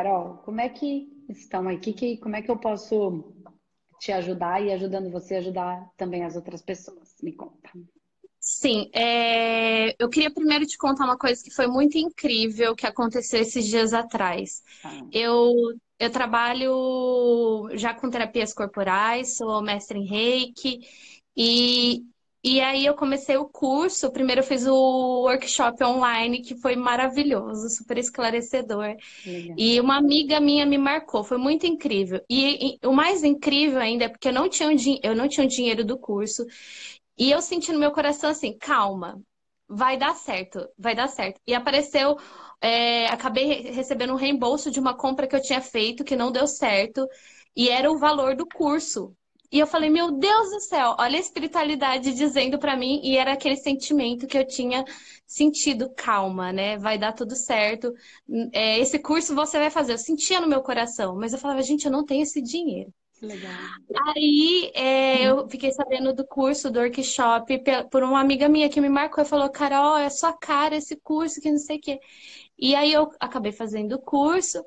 Carol, como é que estão aqui? Que, como é que eu posso te ajudar e ajudando você a ajudar também as outras pessoas? Me conta. Sim, é... eu queria primeiro te contar uma coisa que foi muito incrível que aconteceu esses dias atrás. Ah. Eu, eu trabalho já com terapias corporais, sou mestre em reiki e e aí eu comecei o curso. Primeiro eu fiz o workshop online, que foi maravilhoso, super esclarecedor. Legal. E uma amiga minha me marcou, foi muito incrível. E, e o mais incrível ainda é porque eu não tinha o, eu não tinha o dinheiro do curso. E eu senti no meu coração assim, calma, vai dar certo, vai dar certo. E apareceu, é, acabei recebendo um reembolso de uma compra que eu tinha feito que não deu certo. E era o valor do curso. E eu falei, meu Deus do céu, olha a espiritualidade dizendo para mim, e era aquele sentimento que eu tinha sentido, calma, né? Vai dar tudo certo. É, esse curso você vai fazer. Eu sentia no meu coração, mas eu falava, gente, eu não tenho esse dinheiro. Legal. Aí é, eu fiquei sabendo do curso, do workshop, por uma amiga minha que me marcou e falou, Carol, é sua cara esse curso, que não sei o quê. E aí eu acabei fazendo o curso.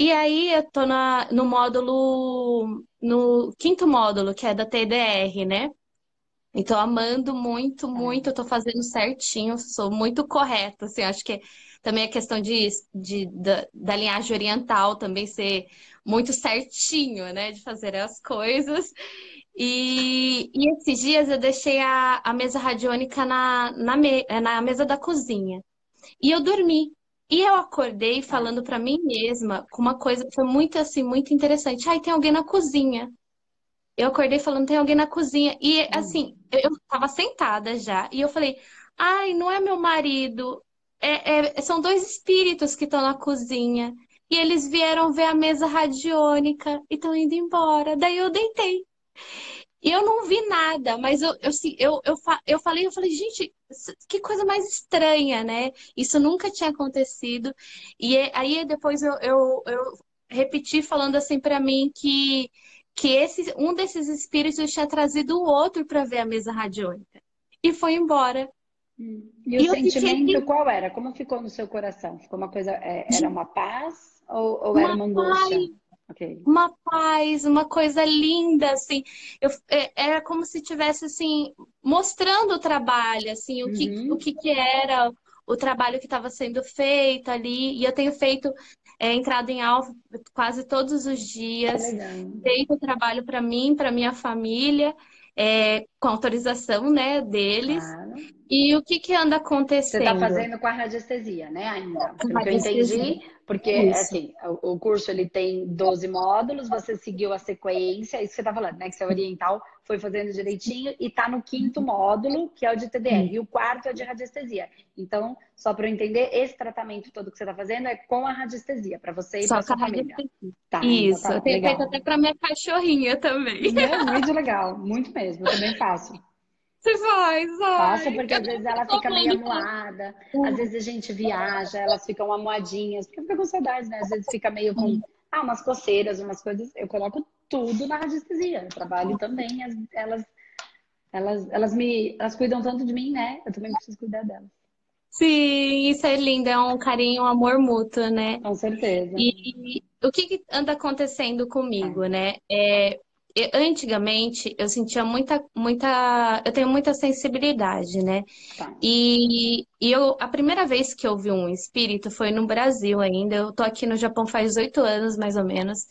E aí eu tô na, no módulo, no quinto módulo, que é da TDR, né? E tô amando muito, muito, tô fazendo certinho, sou muito correta, assim, acho que também a questão de, de da, da, linhagem oriental também ser muito certinho, né, de fazer as coisas. E, e esses dias eu deixei a, a mesa radiônica na, na, me, na mesa da cozinha. E eu dormi. E eu acordei falando para mim mesma com uma coisa que foi muito assim, muito interessante. Ai, tem alguém na cozinha. Eu acordei falando, tem alguém na cozinha. E assim, eu, eu tava sentada já. E eu falei, ai, não é meu marido. É, é, são dois espíritos que estão na cozinha. E eles vieram ver a mesa radiônica e estão indo embora. Daí eu deitei. E eu não vi nada, mas eu, eu, eu, eu, eu falei, eu falei, gente, que coisa mais estranha, né? Isso nunca tinha acontecido. E é, aí depois eu, eu, eu repeti falando assim para mim que, que esse, um desses espíritos tinha trazido o outro para ver a mesa radiônica. E foi embora. Hum. E o e sentimento fiquei... qual era? Como ficou no seu coração? Ficou uma coisa. É, era uma paz ou, ou uma era uma angústia? Paz Okay. Uma paz, uma coisa linda, assim. Eu, é, era como se tivesse, assim, mostrando o trabalho, assim, o, que, uhum. o que, que era o trabalho que estava sendo feito ali. E eu tenho feito, é, entrado em alvo quase todos os dias. Feito o trabalho para mim, para minha família, é, com autorização, né, deles. Claro. E o que que anda acontecendo? Você está fazendo com a radiestesia, né, ainda? Pelo que eu entendi, porque, isso. assim, o, curso ele tem 12 módulos, você seguiu a sequência, isso que você está falando, né? Que você é oriental, foi fazendo direitinho e está no quinto módulo, que é o de TDR, e o quarto é o de radiestesia. Então, só para eu entender, esse tratamento todo que você está fazendo é com a radiestesia, para você e para sua família. Tá, isso, então tá, eu tenho feito até para minha cachorrinha também. É muito legal, muito mesmo, eu também faço. Você faz, Faça, porque às vezes ela fica meio amuada, às vezes a gente viaja, elas ficam amuadinhas, porque fica com saudade, né? Às vezes fica meio com ah, umas coceiras, umas coisas. Eu coloco tudo na radiestesia. Eu trabalho também, elas, elas, elas me elas cuidam tanto de mim, né? Eu também preciso cuidar delas. Sim, isso é lindo, é um carinho, um amor mútuo, né? Com certeza. E, e o que, que, anda acontecendo comigo, é. né? É, antigamente eu sentia muita, muita, eu tenho muita sensibilidade, né? Tá. E, e eu, a primeira vez que eu vi um espírito foi no Brasil ainda. Eu tô aqui no Japão faz oito anos, mais ou menos.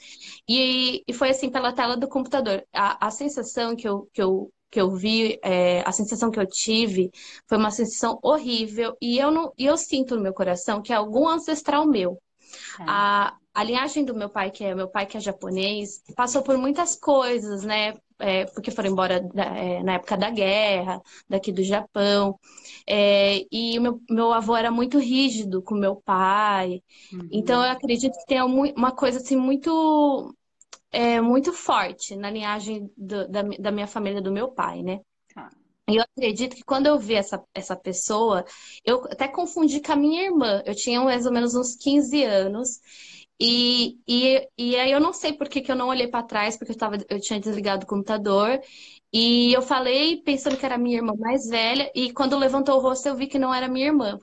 E, e foi assim, pela tela do computador. A, a sensação que eu, que eu, que eu vi, é, a sensação que eu tive foi uma sensação horrível. E eu, não, e eu sinto no meu coração que é algum ancestral meu. É. A, a linhagem do meu pai, que é meu pai que é japonês, passou por muitas coisas, né? É, porque foram embora é, na época da guerra, daqui do Japão. É, e o meu, meu avô era muito rígido com meu pai. Uhum. Então eu acredito que tem uma coisa assim muito é, muito forte na linhagem do, da, da minha família, do meu pai, né? Tá. E eu acredito que quando eu vi essa, essa pessoa, eu até confundi com a minha irmã. Eu tinha mais ou menos uns 15 anos. E, e, e aí eu não sei por que, que eu não olhei para trás, porque eu, tava, eu tinha desligado o computador. E eu falei pensando que era minha irmã mais velha, e quando levantou o rosto eu vi que não era minha irmã.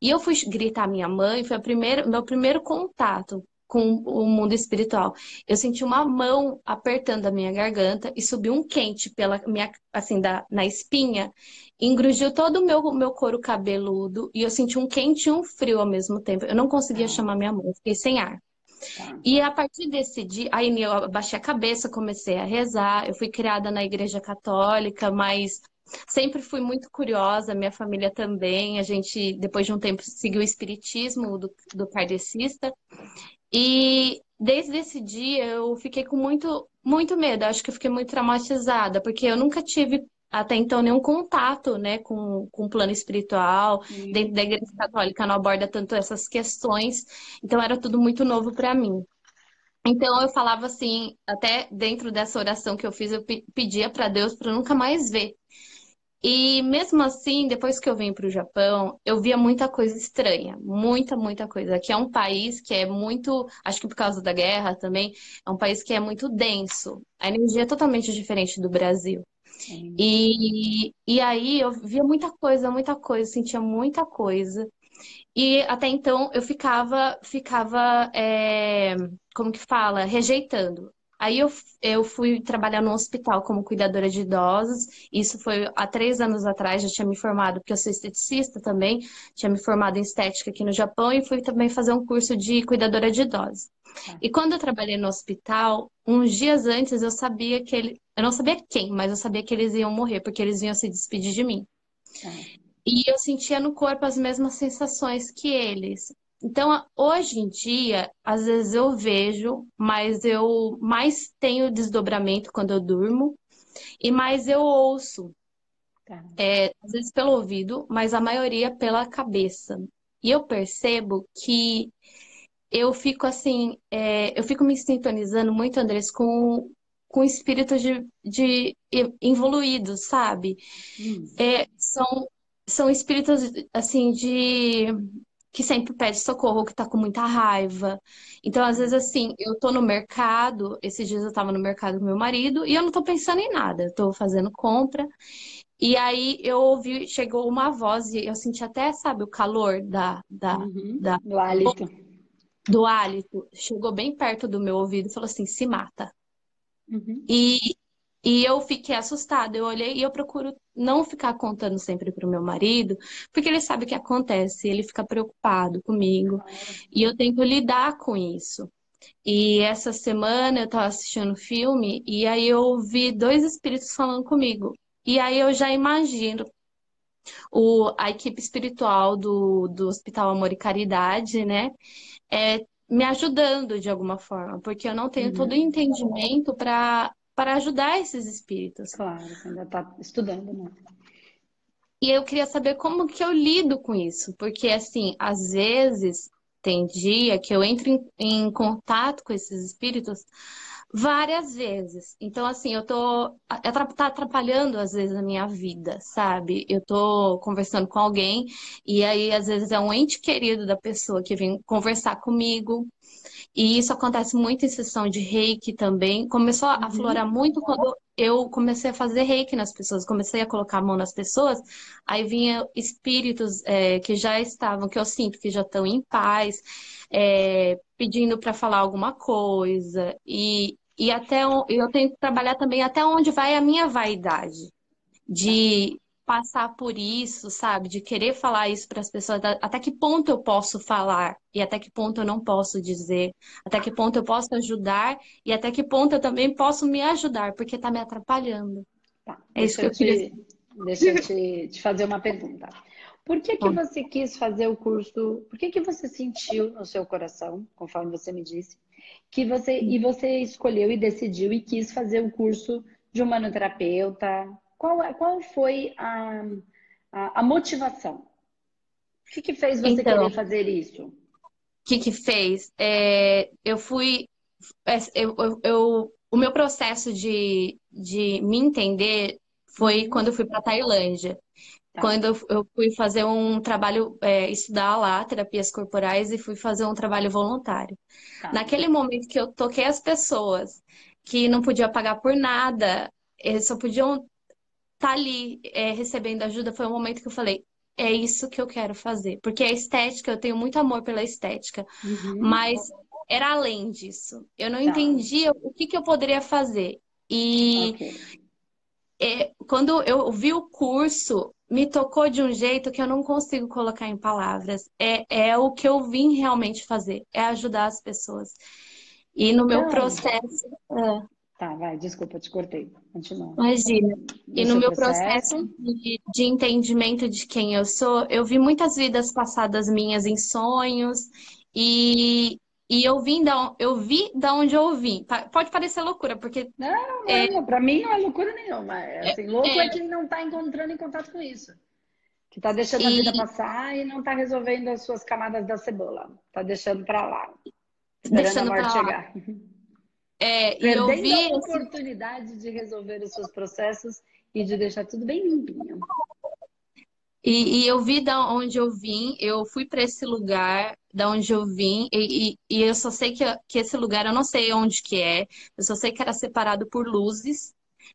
E eu fui gritar minha mãe, foi primeira, meu primeiro contato com o mundo espiritual. Eu senti uma mão apertando a minha garganta e subiu um quente pela minha, assim, da, na espinha, engrugiu todo o meu, meu couro cabeludo e eu senti um quente e um frio ao mesmo tempo. Eu não conseguia chamar minha mão, fiquei sem ar. Tá. E a partir desse dia, aí eu abaixei a cabeça, comecei a rezar. Eu fui criada na igreja católica, mas sempre fui muito curiosa, minha família também. A gente, depois de um tempo, seguiu o espiritismo do, do kardecista. E desde esse dia eu fiquei com muito, muito medo. Acho que eu fiquei muito traumatizada, porque eu nunca tive até então nenhum contato né, com, com o plano espiritual. Sim. Dentro da igreja católica não aborda tanto essas questões. Então era tudo muito novo para mim. Então eu falava assim, até dentro dessa oração que eu fiz, eu pedia para Deus para nunca mais ver. E mesmo assim, depois que eu vim para o Japão, eu via muita coisa estranha, muita, muita coisa. Aqui é um país que é muito, acho que por causa da guerra também, é um país que é muito denso. A energia é totalmente diferente do Brasil. E, e aí eu via muita coisa, muita coisa, sentia muita coisa. E até então eu ficava, ficava, é, como que fala, rejeitando. Aí eu, eu fui trabalhar no hospital como cuidadora de idosos. Isso foi há três anos atrás, já tinha me formado, porque eu sou esteticista também, tinha me formado em estética aqui no Japão e fui também fazer um curso de cuidadora de idosos. Tá. E quando eu trabalhei no hospital, uns dias antes eu sabia que ele. Eu não sabia quem, mas eu sabia que eles iam morrer, porque eles iam se despedir de mim. Tá. E eu sentia no corpo as mesmas sensações que eles. Então, hoje em dia, às vezes eu vejo, mas eu mais tenho desdobramento quando eu durmo e mais eu ouço. Tá. É, às vezes pelo ouvido, mas a maioria pela cabeça. E eu percebo que eu fico assim, é, eu fico me sintonizando muito, Andrés, com, com espíritos de, de evoluídos, sabe? Hum. É, são, são espíritos assim de que sempre pede socorro, que tá com muita raiva. Então, às vezes, assim, eu tô no mercado, esses dias eu tava no mercado com meu marido, e eu não tô pensando em nada, eu tô fazendo compra. E aí eu ouvi, chegou uma voz, e eu senti até, sabe, o calor da, da, uhum, da do hálito. Do hálito. Chegou bem perto do meu ouvido e falou assim: se mata. Uhum. E e eu fiquei assustada. Eu olhei e eu procuro não ficar contando sempre para o meu marido, porque ele sabe o que acontece, ele fica preocupado comigo. E eu tenho que lidar com isso. E essa semana eu estava assistindo filme e aí eu ouvi dois espíritos falando comigo. E aí eu já imagino o, a equipe espiritual do, do Hospital Amor e Caridade, né? É, me ajudando de alguma forma, porque eu não tenho uhum. todo o entendimento para para ajudar esses espíritos. Claro, você ainda está estudando, né? E eu queria saber como que eu lido com isso, porque assim, às vezes tem dia que eu entro em, em contato com esses espíritos várias vezes. Então, assim, eu tô. Tá atrapalhando, às vezes, a minha vida, sabe? Eu tô conversando com alguém, e aí, às vezes, é um ente querido da pessoa que vem conversar comigo. E isso acontece muito em sessão de reiki também. Começou a uhum. aflorar muito quando eu comecei a fazer reiki nas pessoas, comecei a colocar a mão nas pessoas, aí vinha espíritos é, que já estavam, que eu sinto que já estão em paz, é, pedindo para falar alguma coisa. E, e até eu tenho que trabalhar também até onde vai a minha vaidade. De passar por isso, sabe? De querer falar isso para as pessoas, até que ponto eu posso falar e até que ponto eu não posso dizer, até que ponto eu posso ajudar e até que ponto eu também posso me ajudar, porque está me atrapalhando. Tá, é isso que eu te, queria. Deixa eu te, te, fazer uma pergunta. Por que, que você quis fazer o curso? Por que, que você sentiu no seu coração, conforme você me disse, que você e você escolheu e decidiu e quis fazer o curso de humanoterapeuta, qual, é, qual foi a, a, a motivação? O que, que fez você então, querer fazer isso? O que, que fez? É, eu fui. É, eu, eu, eu, o meu processo de, de me entender foi uhum. quando eu fui para Tailândia. Tá. Quando eu fui fazer um trabalho, é, estudar lá, terapias corporais, e fui fazer um trabalho voluntário. Tá. Naquele momento que eu toquei as pessoas que não podiam pagar por nada, eles só podiam tá ali é, recebendo ajuda, foi um momento que eu falei, é isso que eu quero fazer. Porque a estética, eu tenho muito amor pela estética, uhum. mas era além disso. Eu não tá. entendia o que, que eu poderia fazer. E okay. é, quando eu vi o curso, me tocou de um jeito que eu não consigo colocar em palavras. É, é o que eu vim realmente fazer, é ajudar as pessoas. E no meu processo. É... Tá, vai, desculpa, te cortei. Continua. Imagina. No e no meu processo, processo de, de, entendimento de quem eu sou, eu vi muitas vidas passadas minhas em sonhos e, e eu vim da, eu vi da onde eu vim. Pode parecer loucura, porque. Não, é... não, pra mim não é loucura nenhuma. É, assim, louco é... é quem não tá encontrando em contato com isso. Que tá deixando e... a vida passar e não tá resolvendo as suas camadas da cebola. Tá deixando pra lá. Esperando a morte chegar. É, e eu vi a oportunidade de resolver os seus processos e de deixar tudo bem limpinho. E, e, eu vi da onde eu vim, eu fui para esse lugar da onde eu vim, e, e, e, eu só sei que, que esse lugar, eu não sei onde que é, eu só sei que era separado por luzes,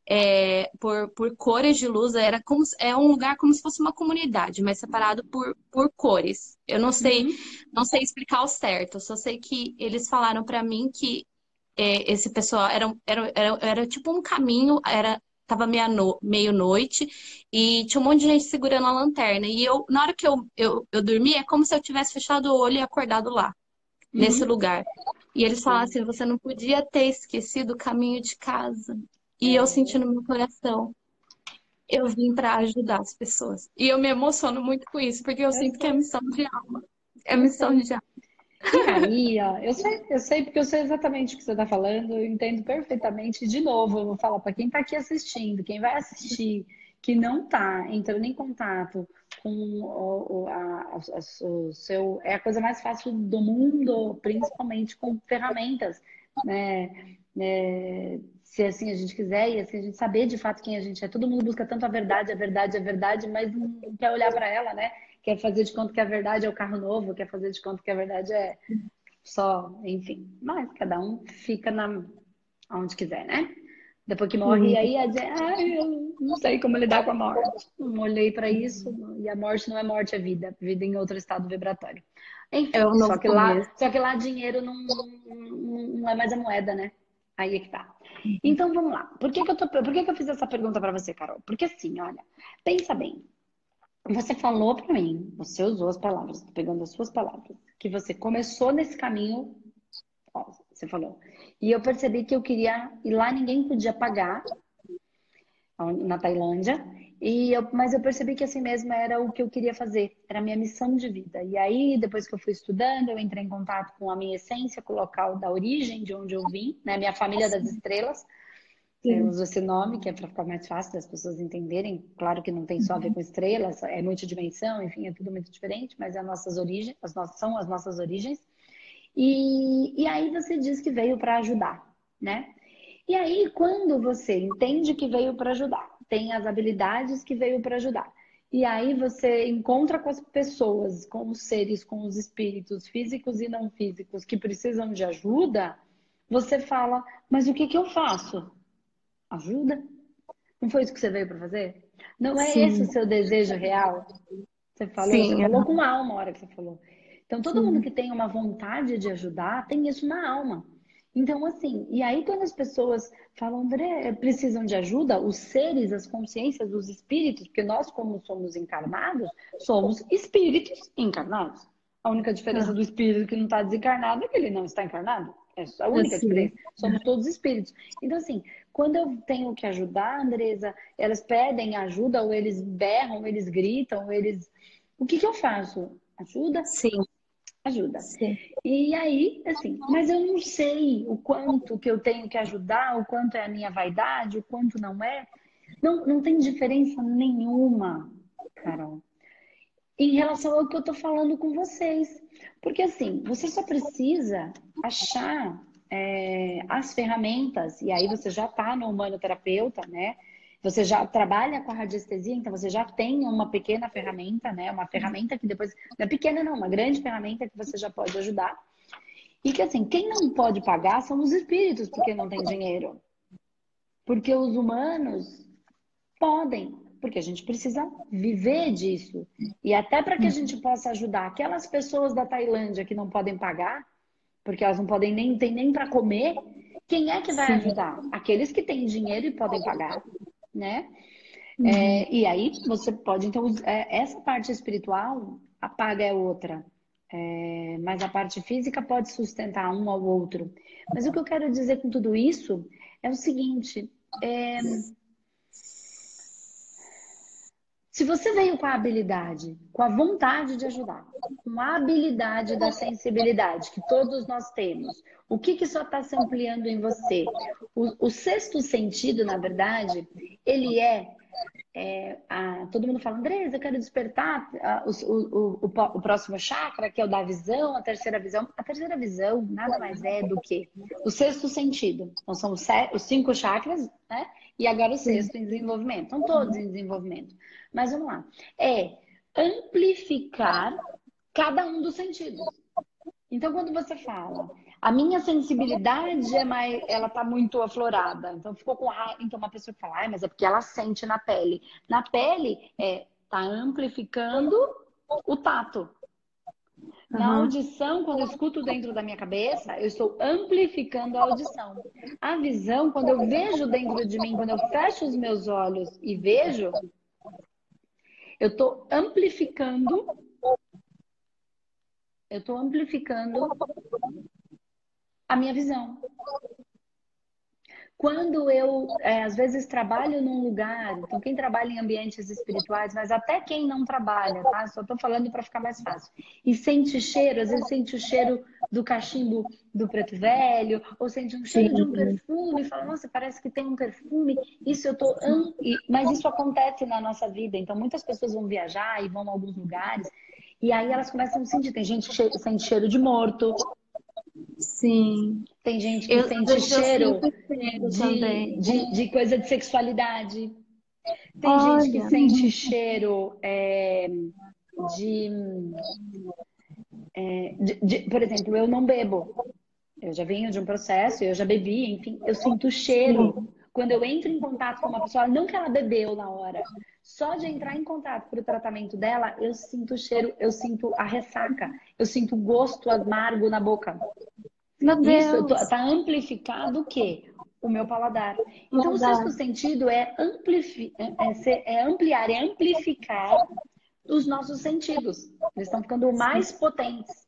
é, por, por cores de luz, era como, é um lugar como se fosse uma comunidade, mas separado por, por cores. Eu não sei, uhum. não sei explicar o certo, eu só sei que eles falaram para mim que é, esse pessoal era, era, era, era tipo um caminho, era tava meia no, meio noite e tinha um monte de gente segurando a lanterna. E eu, na hora que eu, eu, eu dormi, é como se eu tivesse fechado o olho e acordado lá, uhum. nesse lugar. E eles falaram assim: você não podia ter esquecido o caminho de casa. E eu senti no meu coração. Eu vim para ajudar as pessoas. E eu me emociono muito com isso, porque eu, eu sinto sei. que é missão de alma. É missão de alma. Aí, ó, eu sei, eu sei porque eu sei exatamente o que você está falando, eu entendo perfeitamente. De novo, eu vou falar para quem está aqui assistindo, quem vai assistir, que não está entrando em contato com o, o, a, a, o seu. É a coisa mais fácil do mundo, principalmente com ferramentas, né? É, se assim a gente quiser e assim a gente saber de fato quem a gente é. Todo mundo busca tanto a verdade, a verdade, a verdade, mas não quer olhar para ela, né? Quer fazer de conta que a verdade é o carro novo, quer fazer de conta que a verdade é só, enfim. Mas cada um fica na onde quiser, né? Depois que morre, uhum. aí a dizer, ah, eu não sei como lidar com a morte. Não olhei para isso, e a morte não é morte, é vida. Vida em outro estado vibratório. Enfim, é só, que lá, só que lá dinheiro não, não, não é mais a moeda, né? Aí é que tá. Então vamos lá. Por que, que eu, tô, por que, que eu fiz essa pergunta para você, Carol? Porque assim, olha, pensa bem. Você falou para mim, você usou as palavras, tô pegando as suas palavras, que você começou nesse caminho, ó, você falou. E eu percebi que eu queria ir lá, ninguém podia pagar na Tailândia. E eu, mas eu percebi que assim mesmo era o que eu queria fazer, era a minha missão de vida. E aí, depois que eu fui estudando, eu entrei em contato com a minha essência, com o local da origem, de onde eu vim, né? Minha família das estrelas. Eu uso esse nome, que é para ficar mais fácil das pessoas entenderem. Claro que não tem só a ver com estrelas, é multidimensão, enfim, é tudo muito diferente, mas é as nossas origens, as nossas, são as nossas origens. E, e aí você diz que veio para ajudar, né? E aí, quando você entende que veio para ajudar, tem as habilidades que veio para ajudar, e aí você encontra com as pessoas, com os seres, com os espíritos físicos e não físicos que precisam de ajuda, você fala, mas o que, que eu faço? Ajuda? Não foi isso que você veio para fazer? Não é Sim. esse o seu desejo real? Você falou, Sim, você falou com alma a hora que você falou. Então, todo Sim. mundo que tem uma vontade de ajudar tem isso na alma. Então, assim, e aí quando as pessoas falam, André, precisam de ajuda, os seres, as consciências, os espíritos, porque nós, como somos encarnados, somos espíritos encarnados. A única diferença do espírito que não está desencarnado é que ele não está encarnado. É a única assim. diferença. Somos todos espíritos. Então, assim, quando eu tenho que ajudar, Andresa, elas pedem ajuda, ou eles berram, ou eles gritam, ou eles. O que, que eu faço? Ajuda? Sim. Ajuda. Sim. E aí, assim, mas eu não sei o quanto que eu tenho que ajudar, o quanto é a minha vaidade, o quanto não é. Não, não tem diferença nenhuma, Carol, em relação ao que eu tô falando com vocês. Porque assim, você só precisa achar é, as ferramentas, e aí você já está no humanoterapeuta, né? Você já trabalha com a radiestesia, então você já tem uma pequena ferramenta, né? Uma ferramenta que depois. Não é pequena, não, uma grande ferramenta que você já pode ajudar. E que assim, quem não pode pagar são os espíritos, porque não tem dinheiro. Porque os humanos podem, porque a gente precisa viver disso. E até para que a gente possa ajudar aquelas pessoas da Tailândia que não podem pagar, porque elas não podem nem tem nem para comer. Quem é que vai Sim. ajudar? Aqueles que têm dinheiro e podem pagar, né? Uhum. É, e aí você pode, então, é, essa parte espiritual, a paga é outra. É, mas a parte física pode sustentar um ao outro. Mas o que eu quero dizer com tudo isso é o seguinte: é, se você veio com a habilidade, com a vontade de ajudar, com a habilidade da sensibilidade que todos nós temos, o que, que só está se ampliando em você? O, o sexto sentido, na verdade, ele é é, a, todo mundo fala, Andresa, eu quero despertar a, o, o, o, próximo chakra, que é o da visão, a terceira visão. A terceira visão nada mais é do que o sexto sentido. Então, são os, os cinco chakras, né? E agora o sexto em desenvolvimento. Estão todos em desenvolvimento. Mas vamos lá. É amplificar cada um dos sentidos. Então, quando você fala, a minha sensibilidade é mais, ela tá muito aflorada. Então ficou com raiva. Então uma pessoa fala, ah, mas é porque ela sente na pele. Na pele é tá amplificando o tato. Na uhum. audição, quando eu escuto dentro da minha cabeça, eu estou amplificando a audição. A visão, quando eu vejo dentro de mim, quando eu fecho os meus olhos e vejo, eu estou amplificando. Eu estou amplificando a minha visão. Quando eu, é, às vezes, trabalho num lugar, então quem trabalha em ambientes espirituais, mas até quem não trabalha, tá? Só estou falando para ficar mais fácil. E sente cheiro, às vezes sente o cheiro do cachimbo do preto velho, ou sente um cheiro de um perfume, fala, nossa, parece que tem um perfume. Isso eu tô. Mas isso acontece na nossa vida. Então, muitas pessoas vão viajar e vão a alguns lugares, e aí elas começam a sentir. Tem gente que sente cheiro de morto, Sim. Tem gente que eu, sente cheiro de, de, de, coisa de sexualidade. Tem Olha. gente que sente cheiro é, de, é, de, Por exemplo, eu não bebo. Eu já venho de um processo, eu já bebi, enfim, eu sinto cheiro. Quando eu entro em contato com uma pessoa, não que ela bebeu na hora, só de entrar em contato para o tratamento dela, eu sinto o cheiro, eu sinto a ressaca, eu sinto o gosto amargo na boca. Meu Deus. Isso está amplificado o quê? O meu paladar. Então, o sexto sentido é, amplifi é, é, é ampliar, é amplificar os nossos sentidos. Eles estão ficando mais potentes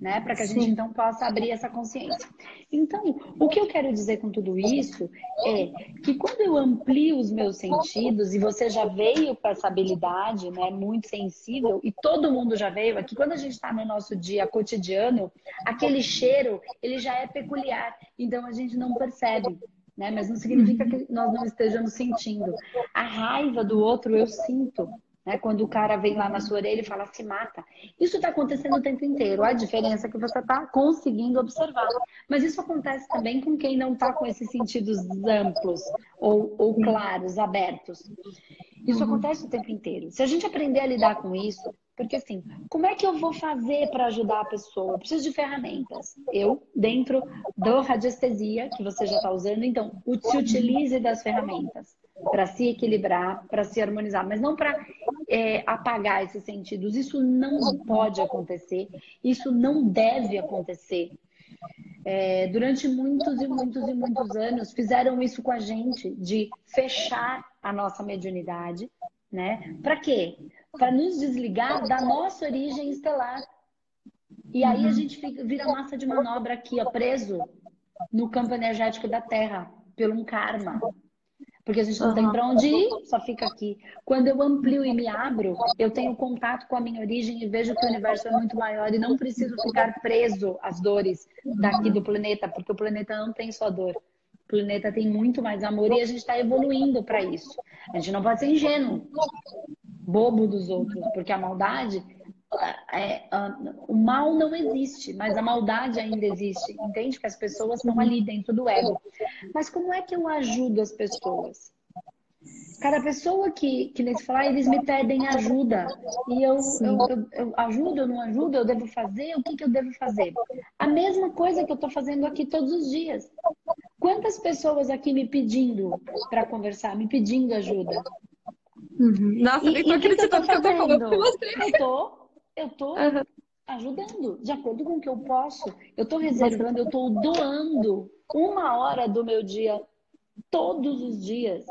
né? Para que a Sim. gente então possa abrir essa consciência. Então, o que eu quero dizer com tudo isso é que quando eu amplio os meus sentidos, e você já veio com essa habilidade, né, muito sensível, e todo mundo já veio aqui, quando a gente está no nosso dia cotidiano, aquele cheiro, ele já é peculiar, então a gente não percebe. Né? Mas não significa que nós não estejamos sentindo. A raiva do outro eu sinto. Né? Quando o cara vem lá na sua orelha e fala se mata. Isso está acontecendo o tempo inteiro. A diferença é que você está conseguindo observar. Mas isso acontece também com quem não está com esses sentidos amplos ou, ou claros, abertos. Isso uhum. acontece o tempo inteiro. Se a gente aprender a lidar com isso, porque assim, como é que eu vou fazer para ajudar a pessoa? Eu preciso de ferramentas. Eu, dentro do radiestesia, que você já está usando, então, se utilize das ferramentas para se equilibrar, para se harmonizar, mas não para é, apagar esses sentidos. Isso não pode acontecer, isso não deve acontecer. É, durante muitos e muitos e muitos anos fizeram isso com a gente, de fechar a nossa mediunidade, né? Para quê? Para nos desligar da nossa origem estelar. E aí a gente fica, vira massa de manobra aqui, ó, preso no campo energético da Terra, pelo um karma. Porque a gente não uhum. tem para onde ir, só fica aqui. Quando eu amplio e me abro, eu tenho contato com a minha origem e vejo que o universo é muito maior e não preciso ficar preso às dores daqui do planeta, porque o planeta não tem só dor. O planeta tem muito mais amor e a gente está evoluindo para isso. A gente não pode ser ingênuo, bobo dos outros, porque a maldade o mal não existe, mas a maldade ainda existe. Entende que as pessoas estão ali dentro do ego. Mas como é que eu ajudo as pessoas? Cada pessoa que, que eles falam, eles me pedem ajuda. E eu, eu, eu, eu, ajudo, eu não ajudo, eu devo fazer, o que, que eu devo fazer? A mesma coisa que eu estou fazendo aqui todos os dias. Quantas pessoas aqui me pedindo para conversar, me pedindo ajuda? Uhum. Nossa, e, nem tô acreditando que, que eu tô falando. Eu tô, eu tô uhum. ajudando, de acordo com o que eu posso. Eu estou reservando, eu estou doando uma hora do meu dia todos os dias.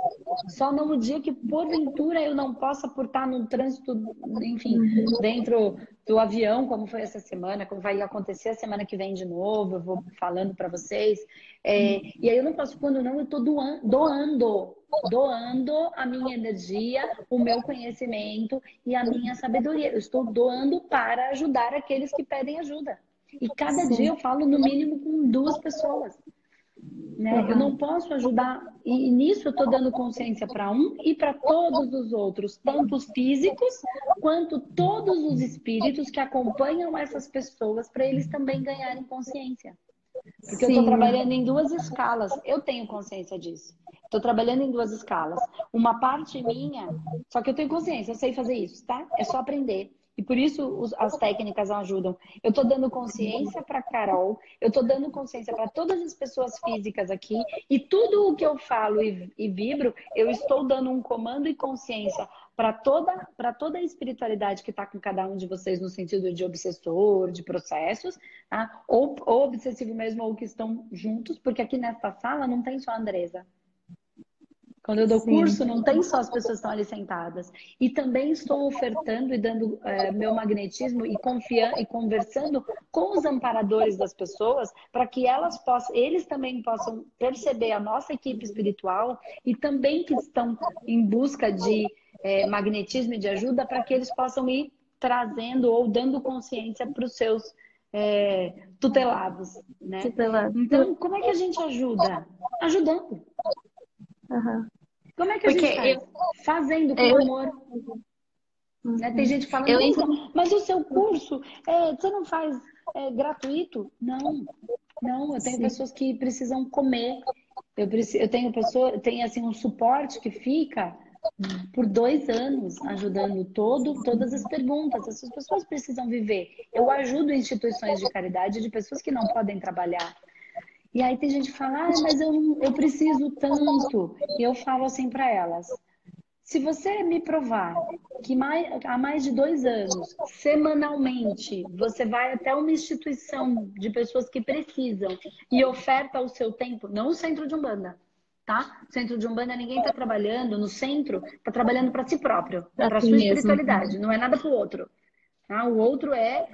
Só no dia que, porventura, eu não possa por estar no trânsito, enfim, dentro do avião, como foi essa semana, como vai acontecer a semana que vem de novo, eu vou falando para vocês. É, e aí eu não posso, quando não, eu estou doando, doando, doando a minha energia, o meu conhecimento e a minha sabedoria. Eu estou doando para ajudar aqueles que pedem ajuda. E cada dia eu falo no mínimo com duas pessoas. Né? Uhum. Eu não posso ajudar, e nisso eu estou dando consciência para um e para todos os outros, tanto os físicos quanto todos os espíritos que acompanham essas pessoas, para eles também ganharem consciência. Porque Sim. eu estou trabalhando em duas escalas, eu tenho consciência disso. Estou trabalhando em duas escalas. Uma parte minha, só que eu tenho consciência, eu sei fazer isso, tá? É só aprender. E por isso as técnicas ajudam. Eu estou dando consciência para Carol, eu estou dando consciência para todas as pessoas físicas aqui, e tudo o que eu falo e, e vibro, eu estou dando um comando e consciência para toda, toda a espiritualidade que está com cada um de vocês no sentido de obsessor, de processos, tá? ou, ou obsessivo mesmo, ou que estão juntos, porque aqui nesta sala não tem só a Andresa. Quando eu dou Sim. curso, não tem só as pessoas que estão ali sentadas. E também estou ofertando e dando é, meu magnetismo e confiando e conversando com os amparadores das pessoas para que elas possam, eles também possam perceber a nossa equipe espiritual e também que estão em busca de é, magnetismo e de ajuda para que eles possam ir trazendo ou dando consciência para os seus é, tutelados, né? Tutelado. Então, como é que a gente ajuda? Ajudando. Uhum. Como é que a Porque gente faz? Eu... Fazendo com eu... amor. Né? Tem gente falando, eu... mas o seu curso, é, você não faz é, gratuito? Não, não. Eu tenho Sim. pessoas que precisam comer. Eu, preciso, eu tenho pessoa, tem assim um suporte que fica por dois anos ajudando todo, todas as perguntas. Essas pessoas precisam viver. Eu ajudo instituições de caridade de pessoas que não podem trabalhar. E aí tem gente que fala, ah, mas eu, eu preciso tanto. E eu falo assim para elas: se você me provar que mais, há mais de dois anos, semanalmente, você vai até uma instituição de pessoas que precisam e oferta o seu tempo, não o centro de Umbanda, tá? Centro de Umbanda, ninguém está trabalhando, no centro, está trabalhando para si próprio, para a sua espiritualidade, não é nada para o outro. Tá? O outro é,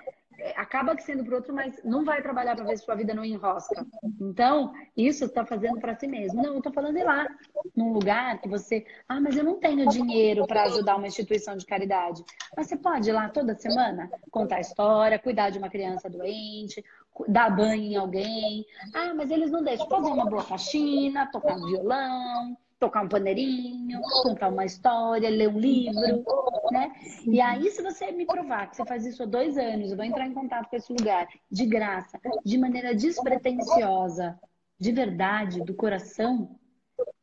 acaba sendo para outro, mas não vai trabalhar para ver se sua vida não enrosca. Então, isso está fazendo para si mesmo. Não, eu estou falando de lá, num lugar que você. Ah, mas eu não tenho dinheiro para ajudar uma instituição de caridade. Mas você pode ir lá toda semana contar história, cuidar de uma criança doente, dar banho em alguém. Ah, mas eles não deixam fazer uma boa faxina, tocar violão, tocar um paneirinho, contar uma história, ler um livro, né? E aí, se você me provar que você faz isso há dois anos, eu vou entrar em contato com esse lugar, de graça, de maneira despretensiosa, de verdade, do coração,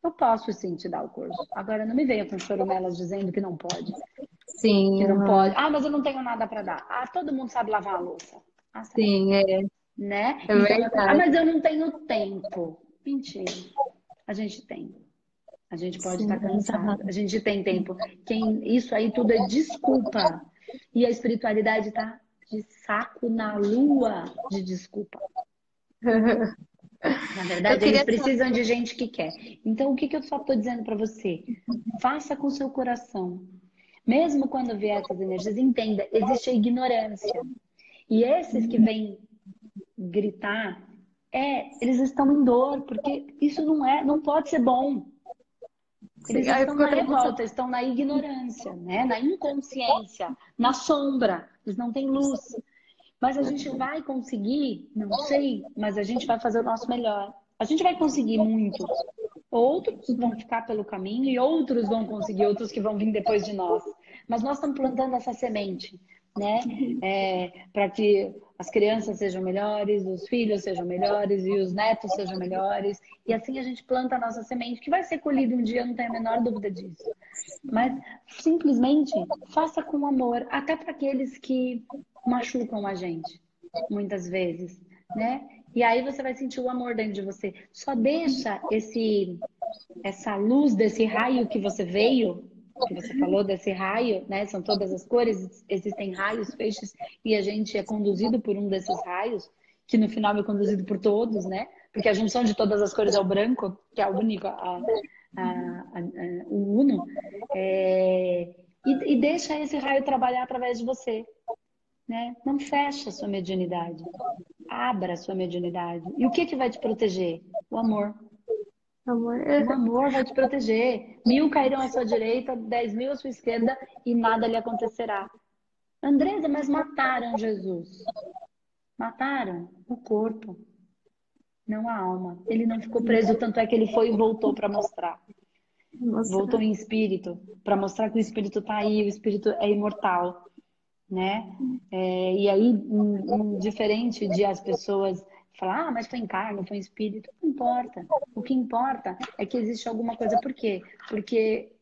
eu posso sim te dar o curso. Agora, não me venha com chorumelas dizendo que não pode. Sim. Que não pode. Ah, mas eu não tenho nada para dar. Ah, todo mundo sabe lavar a louça. Ah, sim, é. Né? É então, ah, mas eu não tenho tempo. Mentira. A gente tem. A gente pode Sim, estar cansado, a gente tem tempo. Quem, isso aí tudo é desculpa. E a espiritualidade está de saco na lua de desculpa. Na verdade, eles precisam de gente que quer. Então, o que, que eu só estou dizendo para você? Faça com seu coração. Mesmo quando vier essas energias, entenda, existe a ignorância. E esses que vêm gritar, é, eles estão em dor, porque isso não é, não pode ser bom. Eles Sim, estão na revolta, estão na ignorância, né? na inconsciência, na sombra, eles não têm luz. Mas a gente vai conseguir, não sei, mas a gente vai fazer o nosso melhor. A gente vai conseguir muitos. Outros vão ficar pelo caminho e outros vão conseguir, outros que vão vir depois de nós. Mas nós estamos plantando essa semente né? É, para que as crianças sejam melhores, os filhos sejam melhores e os netos sejam melhores. E assim a gente planta a nossa semente, que vai ser colhida um dia, não tenho a menor dúvida disso. Mas simplesmente faça com amor, até para aqueles que machucam a gente, muitas vezes, né? E aí você vai sentir o amor dentro de você. Só deixa esse essa luz desse raio que você veio que você falou desse raio, né? São todas as cores, existem raios, feixes, e a gente é conduzido por um desses raios, que no final é conduzido por todos, né? Porque a junção de todas as cores é o branco, que é o único, a, a, a, o uno. É, e, e deixa esse raio trabalhar através de você. Né? Não fecha a sua mediunidade. Abra a sua mediunidade. E o que, que vai te proteger? O amor. Amor. O amor vai te proteger. Mil cairão à sua direita, dez mil à sua esquerda e nada lhe acontecerá. Andresa, mas mataram Jesus. Mataram o corpo, não a alma. Ele não ficou preso, tanto é que ele foi e voltou para mostrar. Nossa. Voltou em espírito, para mostrar que o espírito está aí, o espírito é imortal, né? É, e aí, um, um, diferente de as pessoas falar, ah, mas foi em carne, foi em espírito, não importa. O que importa é que existe alguma coisa. Por quê? Porque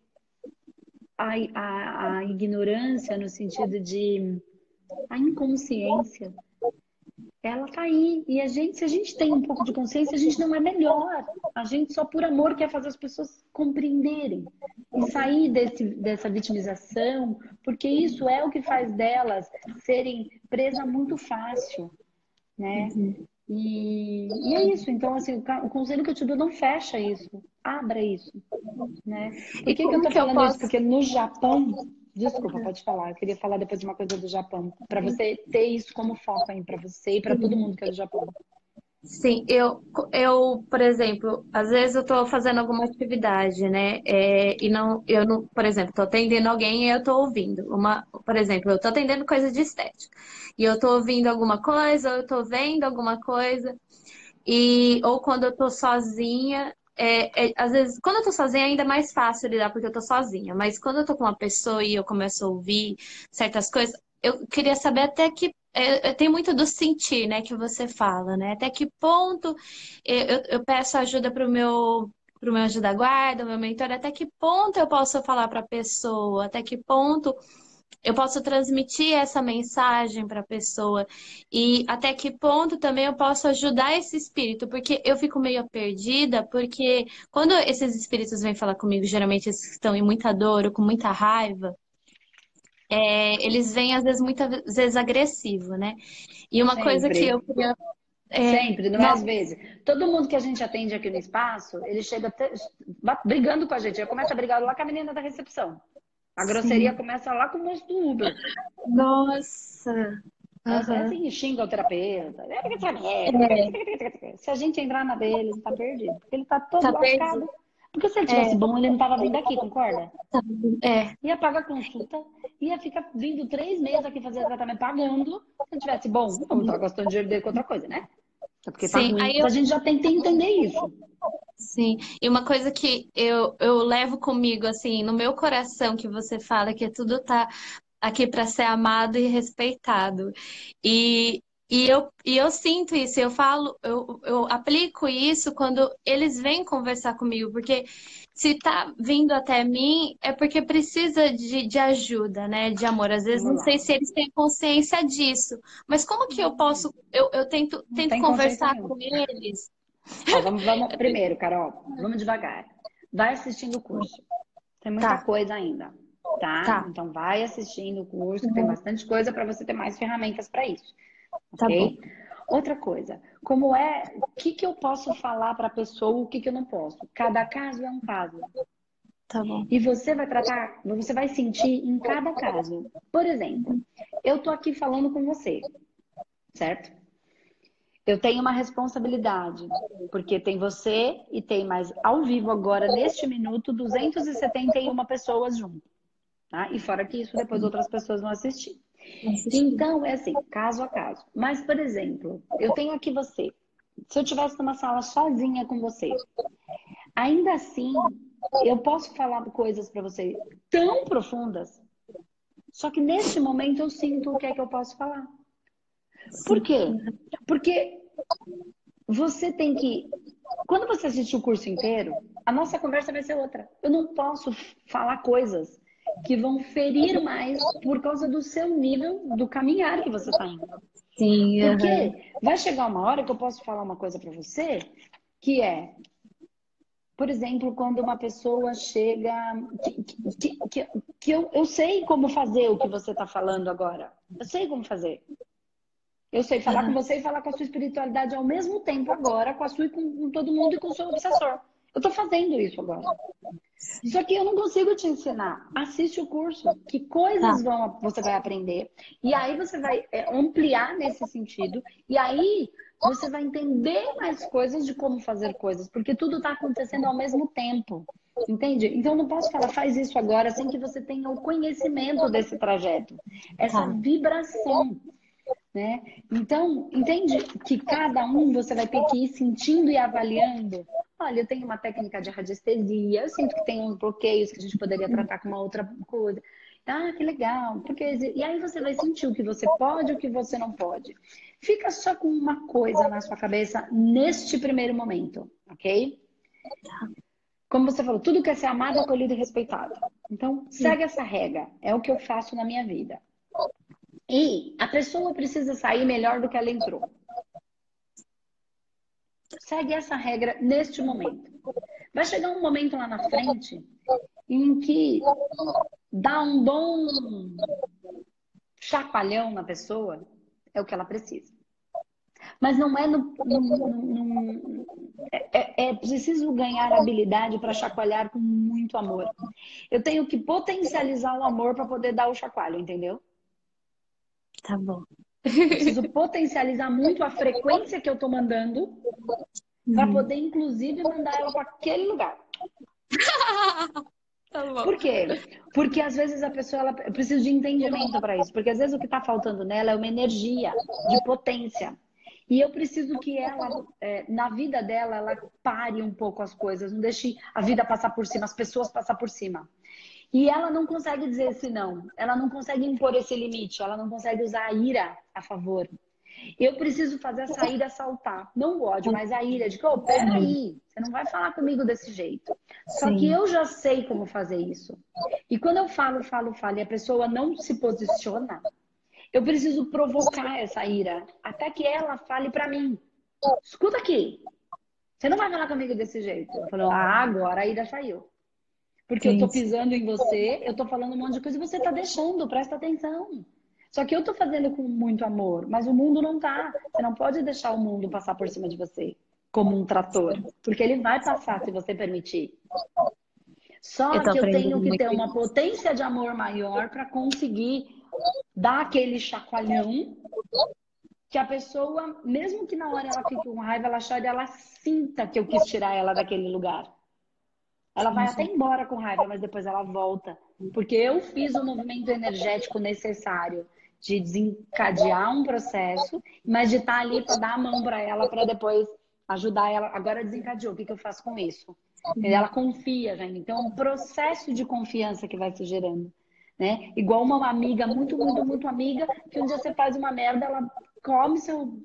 a, a, a ignorância no sentido de a inconsciência ela tá aí. E a gente, se a gente tem um pouco de consciência, a gente não é melhor. A gente só por amor quer fazer as pessoas compreenderem e sair desse, dessa vitimização, porque isso é o que faz delas serem presas muito fácil, né? Uhum. E, e, é isso. Então, assim, o, o, conselho que eu te dou não fecha isso. Abra isso, né? E o que, que eu tô falando posso... isso? Porque no Japão Desculpa, pode falar. Eu queria falar depois de uma coisa do Japão, para você ter isso como foco aí para você e para todo mundo que é do Japão. Sim, eu, eu, por exemplo, às vezes eu estou fazendo alguma atividade, né? É, e não, eu não, por exemplo, estou atendendo alguém e eu estou ouvindo uma, por exemplo, eu estou atendendo coisa de estética e eu estou ouvindo alguma coisa, ou eu estou vendo alguma coisa e ou quando eu estou sozinha é, é, às vezes, quando eu tô sozinha, ainda é mais fácil lidar porque eu tô sozinha. Mas quando eu tô com uma pessoa e eu começo a ouvir certas coisas, eu queria saber até que. É, tem muito do sentir, né, que você fala, né? Até que ponto eu, eu peço ajuda pro meu para o meu anjo da guarda, o meu mentor, até que ponto eu posso falar para a pessoa, até que ponto eu posso transmitir essa mensagem para a pessoa? E até que ponto também eu posso ajudar esse espírito, porque eu fico meio perdida, porque quando esses espíritos vêm falar comigo, geralmente eles estão em muita dor ou com muita raiva, é, eles vêm às vezes muitas vezes agressivo, né? E uma Sempre. coisa que eu queria é, Sempre, não é às vezes. Todo mundo que a gente atende aqui no espaço, ele chega brigando com a gente. Já começa a brigar lá com a menina da recepção. A grosseria Sim. começa lá com o moço do Uber. Nossa! Uhum. É assim, xinga o terapeuta. É. Se a gente entrar na dele, ele tá perdido. Ele tá todo tá lascado. Perdido. Porque se ele tivesse é. bom, ele não tava vindo aqui, concorda? É. Ia pagar consulta, ia ficar vindo três meses aqui fazer tratamento pagando. Se ele tivesse bom, não tá gastando dinheiro dele com outra coisa, né? É porque Sim, tá ruim. Eu... A gente já tem que entender isso. Sim, e uma coisa que eu, eu levo comigo, assim, no meu coração, que você fala que tudo tá aqui para ser amado e respeitado. E, e, eu, e eu sinto isso, eu falo, eu, eu aplico isso quando eles vêm conversar comigo, porque se tá vindo até mim, é porque precisa de, de ajuda, né? De amor. Às vezes não sei se eles têm consciência disso, mas como que eu posso, eu, eu tento, tento conversar com eles Ó, vamos, vamos, primeiro, Carol, vamos devagar. Vai assistindo o curso. Tem muita tá. coisa ainda. Tá? tá? Então vai assistindo o curso, uhum. tem bastante coisa para você ter mais ferramentas para isso. Tá ok? Bom. Outra coisa, como é, o que, que eu posso falar para a pessoa, o que, que eu não posso? Cada caso é um caso. Tá bom. E você vai tratar, você vai sentir em cada caso. Por exemplo, eu tô aqui falando com você, certo? eu tenho uma responsabilidade, porque tem você e tem mais ao vivo agora, neste minuto, 271 pessoas junto. Tá? E fora que isso, depois outras pessoas vão assistir. Então, é assim, caso a caso. Mas, por exemplo, eu tenho aqui você. Se eu tivesse numa sala sozinha com você, ainda assim, eu posso falar coisas para você tão profundas, só que neste momento eu sinto o que é que eu posso falar. Por quê? Porque você tem que. Quando você assistir o curso inteiro, a nossa conversa vai ser outra. Eu não posso falar coisas que vão ferir mais por causa do seu nível do caminhar que você está indo. Sim. Porque uhum. vai chegar uma hora que eu posso falar uma coisa para você que é por exemplo, quando uma pessoa chega. Que, que, que, que eu, eu sei como fazer o que você está falando agora. Eu sei como fazer. Eu sei falar com você e falar com a sua espiritualidade ao mesmo tempo agora, com a sua e com, com todo mundo e com o seu obsessor. Eu estou fazendo isso agora. Só que eu não consigo te ensinar. Assiste o curso. Que coisas tá. vão, você vai aprender. E aí você vai é, ampliar nesse sentido. E aí você vai entender mais coisas de como fazer coisas, porque tudo está acontecendo ao mesmo tempo. Entende? Então não posso falar, faz isso agora, sem que você tenha o conhecimento desse trajeto, essa tá. vibração. Né? Então, entende que cada um você vai ter que ir sentindo e avaliando. Olha, eu tenho uma técnica de radiestesia, eu sinto que tem uns bloqueios que a gente poderia tratar com uma outra coisa. Ah, que legal. Porque... E aí você vai sentir o que você pode e o que você não pode. Fica só com uma coisa na sua cabeça neste primeiro momento, ok? Como você falou, tudo quer ser amado, acolhido e respeitado. Então, segue essa regra. É o que eu faço na minha vida. E a pessoa precisa sair melhor do que ela entrou. Segue essa regra neste momento. Vai chegar um momento lá na frente em que dá um bom chacoalhão na pessoa, é o que ela precisa. Mas não é no. no, no, é, é, é, preciso ganhar habilidade para chacoalhar com muito amor. Eu tenho que potencializar o amor para poder dar o chacoalho, entendeu? Tá bom. Eu preciso potencializar muito a frequência que eu estou mandando para uhum. poder, inclusive, mandar ela para aquele lugar. Tá Por quê? Porque às vezes a pessoa ela precisa de entendimento para isso. Porque às vezes o que está faltando nela é uma energia de potência. E eu preciso que ela, é, na vida dela, ela pare um pouco as coisas, não deixe a vida passar por cima, as pessoas passar por cima. E ela não consegue dizer esse não, ela não consegue impor esse limite, ela não consegue usar a ira a favor. Eu preciso fazer essa ira saltar. Não o ódio, mas a ira de que, oh, peraí, você não vai falar comigo desse jeito. Só Sim. que eu já sei como fazer isso. E quando eu falo, falo, falo e a pessoa não se posiciona, eu preciso provocar essa ira até que ela fale para mim. Escuta aqui. Você não vai falar comigo desse jeito. Eu falo, ah, agora a ira saiu. Porque Sim. eu tô pisando em você, eu tô falando um monte de coisa e você tá deixando, presta atenção. Só que eu tô fazendo com muito amor, mas o mundo não tá. Você não pode deixar o mundo passar por cima de você como um trator, porque ele vai passar se você permitir. Só eu que eu tenho que ter uma potência de amor maior para conseguir dar aquele chacoalhão que a pessoa, mesmo que na hora ela fique com raiva, ela chore, ela sinta que eu quis tirar ela daquele lugar. Ela vai até embora com raiva, mas depois ela volta. Porque eu fiz o movimento energético necessário de desencadear um processo, mas de estar ali para dar a mão para ela, para depois ajudar ela. Agora desencadeou, o que, que eu faço com isso? Ela confia já. Então, é um processo de confiança que vai se gerando. Né? Igual uma amiga, muito, muito, muito amiga, que um dia você faz uma merda, ela come seu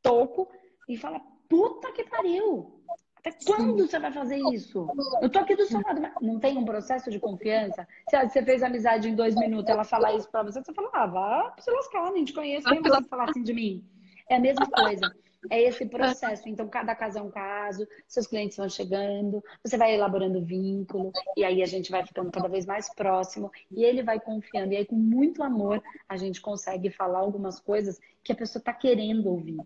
toco e fala: puta que pariu! Até quando você vai fazer isso? Eu tô aqui do seu lado. Não tem um processo de confiança? Se você fez amizade em dois minutos, ela falar isso pra você, você fala, ah, vá se lascar, nem te conheço, nem você falar assim de mim. É a mesma coisa. É esse processo. Então, cada caso é um caso, seus clientes vão chegando, você vai elaborando vínculo, e aí a gente vai ficando cada vez mais próximo, e ele vai confiando. E aí, com muito amor, a gente consegue falar algumas coisas que a pessoa está querendo ouvir,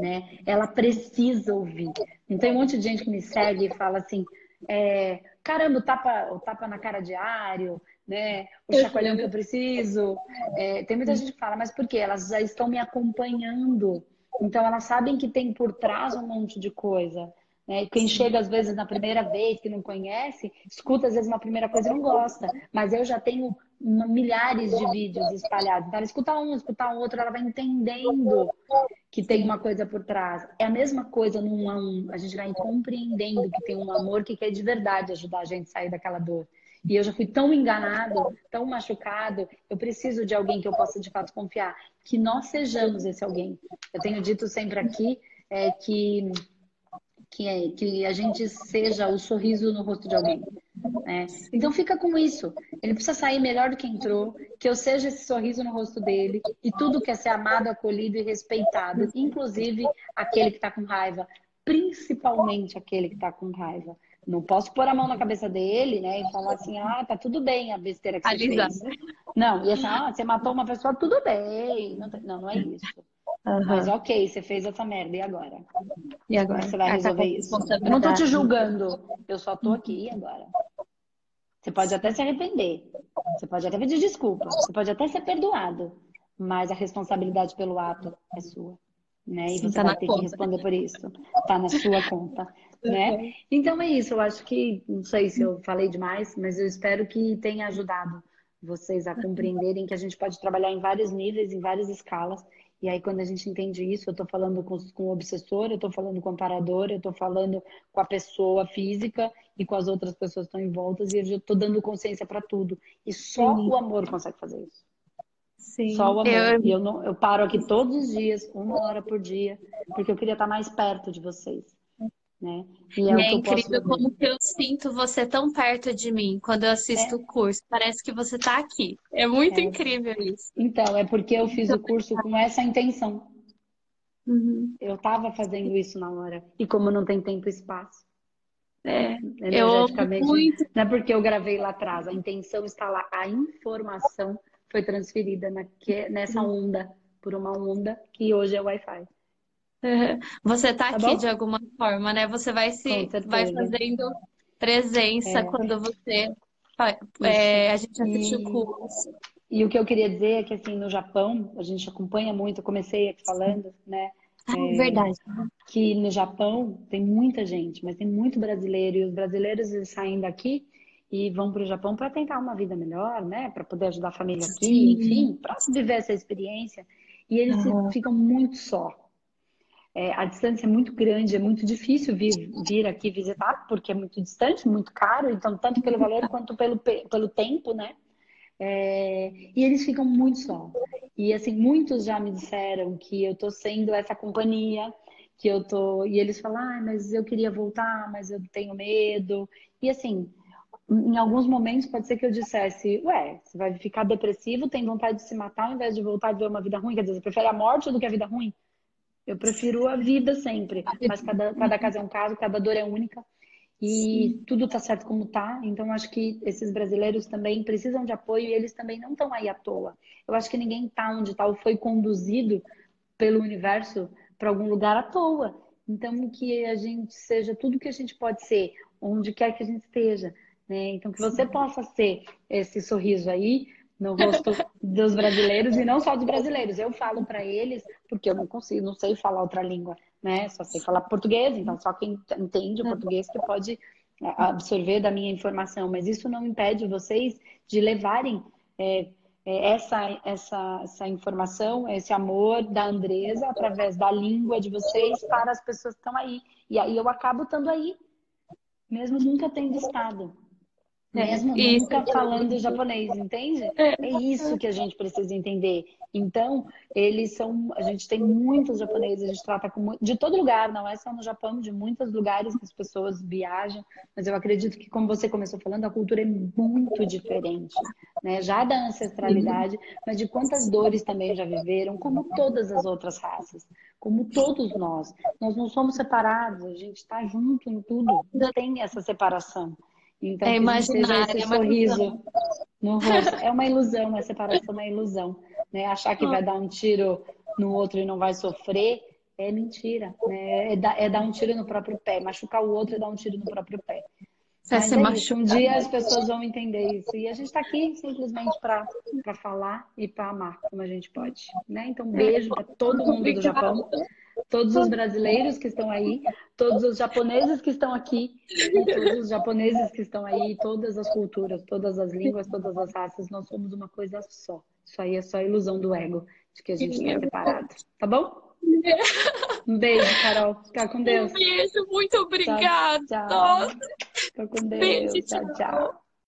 né? Ela precisa ouvir. Então, tem um monte de gente que me segue e fala assim: é, caramba, o tapa, o tapa na cara diário, né? O chacoalhão que eu preciso. É, tem muita gente que fala, mas por quê? Elas já estão me acompanhando então elas sabem que tem por trás um monte de coisa. Né? Quem chega às vezes na primeira vez, que não conhece, escuta às vezes uma primeira coisa e não gosta. Mas eu já tenho milhares de vídeos espalhados. Então ela escuta um, escuta um outro, ela vai entendendo que tem uma coisa por trás. É a mesma coisa num, a gente vai compreendendo que tem um amor que quer de verdade ajudar a gente a sair daquela dor. E eu já fui tão enganado, tão machucado, eu preciso de alguém que eu possa de fato confiar. Que nós sejamos esse alguém. Eu tenho dito sempre aqui é, que, que, é, que a gente seja o sorriso no rosto de alguém. Né? Então fica com isso. Ele precisa sair melhor do que entrou, que eu seja esse sorriso no rosto dele e tudo quer ser amado, acolhido e respeitado, inclusive aquele que está com raiva. principalmente aquele que está com raiva. Não posso pôr a mão na cabeça dele, né, e falar assim, ah, tá tudo bem a besteira que você Alisar. fez. Não, e assim, ah, você matou uma pessoa, tudo bem. Não, não, não é isso. Uhum. Mas ok, você fez essa merda, e agora? E agora? Como você vai resolver isso? Eu não tô te julgando, eu só tô aqui e agora. Você pode até se arrepender, você pode até pedir desculpa, você pode até ser perdoado, mas a responsabilidade pelo ato é sua. Né? E você tá vai ter conta. que responder por isso. Tá na sua conta. Né? Então é isso, eu acho que, não sei se eu falei demais, mas eu espero que tenha ajudado vocês a compreenderem que a gente pode trabalhar em vários níveis, em várias escalas. E aí, quando a gente entende isso, eu estou falando com, com o obsessor, eu estou falando com o amparador, eu estou falando com a pessoa física e com as outras pessoas que estão em volta, e eu estou dando consciência para tudo. E só Sim. o amor consegue fazer isso. Sim. Só o amor. Eu... E eu, não, eu paro aqui todos os dias, uma hora por dia, porque eu queria estar mais perto de vocês. Né? E é, é incrível como que eu sinto você tão perto de mim quando eu assisto é. o curso. Parece que você está aqui. É muito é. incrível isso. Então, é porque eu fiz o curso com essa intenção. Uhum. Eu estava fazendo isso na hora. E como não tem tempo e espaço. É, energeticamente. muito. Não é porque eu gravei lá atrás. A intenção está lá. A informação foi transferida naque, nessa uhum. onda, por uma onda que hoje é Wi-Fi. Você está tá aqui bom? de alguma forma, né? Você vai se vai fazendo presença é. quando você é, a gente assiste o curso. E o que eu queria dizer é que assim no Japão a gente acompanha muito. Eu comecei aqui falando, né? Ah, é, verdade. Que no Japão tem muita gente, mas tem muito brasileiro e os brasileiros eles saem daqui e vão para o Japão para tentar uma vida melhor, né? Para poder ajudar a família aqui, Sim. enfim, para viver essa experiência. E eles uhum. ficam muito só. É, a distância é muito grande, é muito difícil vir, vir aqui visitar, porque é muito distante, muito caro, então, tanto pelo valor quanto pelo, pelo tempo, né? É, e eles ficam muito só. E assim, muitos já me disseram que eu tô sendo essa companhia, que eu tô. E eles falam, ah, mas eu queria voltar, mas eu tenho medo. E assim, em alguns momentos pode ser que eu dissesse, ué, você vai ficar depressivo, tem vontade de se matar ao invés de voltar a viver uma vida ruim? Quer dizer, você prefere a morte do que a vida ruim? Eu prefiro a vida sempre, mas cada, cada caso é um caso, cada dor é única e Sim. tudo tá certo como tá. Então acho que esses brasileiros também precisam de apoio e eles também não estão aí à toa. Eu acho que ninguém tá onde tá ou foi conduzido pelo universo para algum lugar à toa. Então que a gente seja tudo que a gente pode ser, onde quer que a gente esteja. Né? Então que você possa ser esse sorriso aí no rosto dos brasileiros e não só dos brasileiros. Eu falo para eles porque eu não consigo, não sei falar outra língua, né? Só sei falar português, então só quem entende o português que pode é, absorver da minha informação. Mas isso não impede vocês de levarem é, é, essa, essa, essa informação, esse amor da Andresa através da língua de vocês para as pessoas que estão aí. E aí eu acabo estando aí, mesmo nunca tendo estado. É, Mesmo isso. nunca falando japonês, entende? É. é isso que a gente precisa entender. Então, eles são. A gente tem muitos japoneses, a gente trata com, de todo lugar, não é só no Japão, de muitos lugares que as pessoas viajam. Mas eu acredito que, como você começou falando, a cultura é muito diferente, né? Já da ancestralidade, mas de quantas dores também já viveram, como todas as outras raças, como todos nós. Nós não somos separados, a gente está junto em tudo, não tem essa separação. Então, é imaginário, esse é sorriso no rosto. É uma ilusão, a separação é uma ilusão. Né? Achar que vai dar um tiro no outro e não vai sofrer é mentira. Né? É, dar, é dar um tiro no próprio pé. Machucar o outro é dar um tiro no próprio pé. Mas é isso, um dia as pessoas vão entender isso. E a gente está aqui simplesmente para falar e para amar como a gente pode. Né? Então, beijo para todo mundo do Japão todos os brasileiros que estão aí, todos os japoneses que estão aqui, todos os japoneses que estão aí, todas as culturas, todas as línguas, todas as raças, nós somos uma coisa só. Isso aí é só ilusão do ego, de que a gente está separado. Tá bom? Um beijo, Carol. Fica com Deus. Um beijo, muito obrigada. Tchau, tchau. Fica com Deus. Beijo, tchau, tchau.